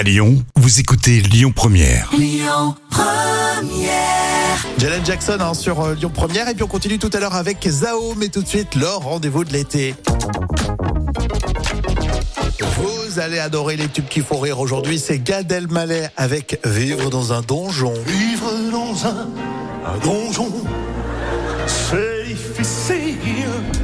À Lyon, vous écoutez Lyon Première. Jalen Jackson hein, sur euh, Lyon Première et puis on continue tout à l'heure avec Zao, mais tout de suite leur rendez-vous de l'été. Vous allez adorer les tubes qui font rire aujourd'hui, c'est Gad Elmaleh avec Vivre dans un donjon. Vivre dans un, un donjon,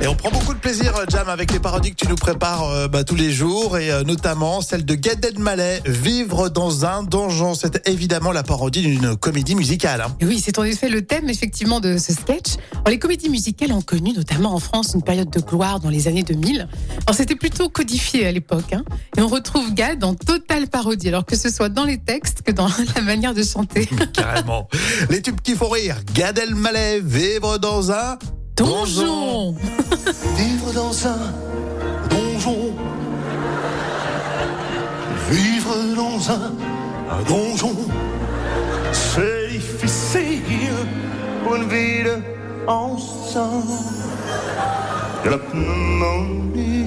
Et on prend beaucoup de plaisir, euh, Jam, avec les parodies que tu nous prépares euh, bah, tous les jours, et euh, notamment celle de Gad Elmaleh, Vivre dans un donjon. C'est évidemment la parodie d'une comédie musicale. hein. Oui, c'est en effet le thème effectivement de ce sketch. Alors, les comédies musicales ont connu notamment en France une période de gloire dans les années 2000. Alors c'était plutôt codifié à l'époque, hein. et on retrouve Gad en totale parodie, alors que ce soit dans les textes que dans la manière de chanter. Carrément. les tubes qui font rire, Gad Elmaleh, Vivre dans un Donjon. Vivre dans un donjon, vivre dans un, donjon, c'est difficile pour une la pneumonie.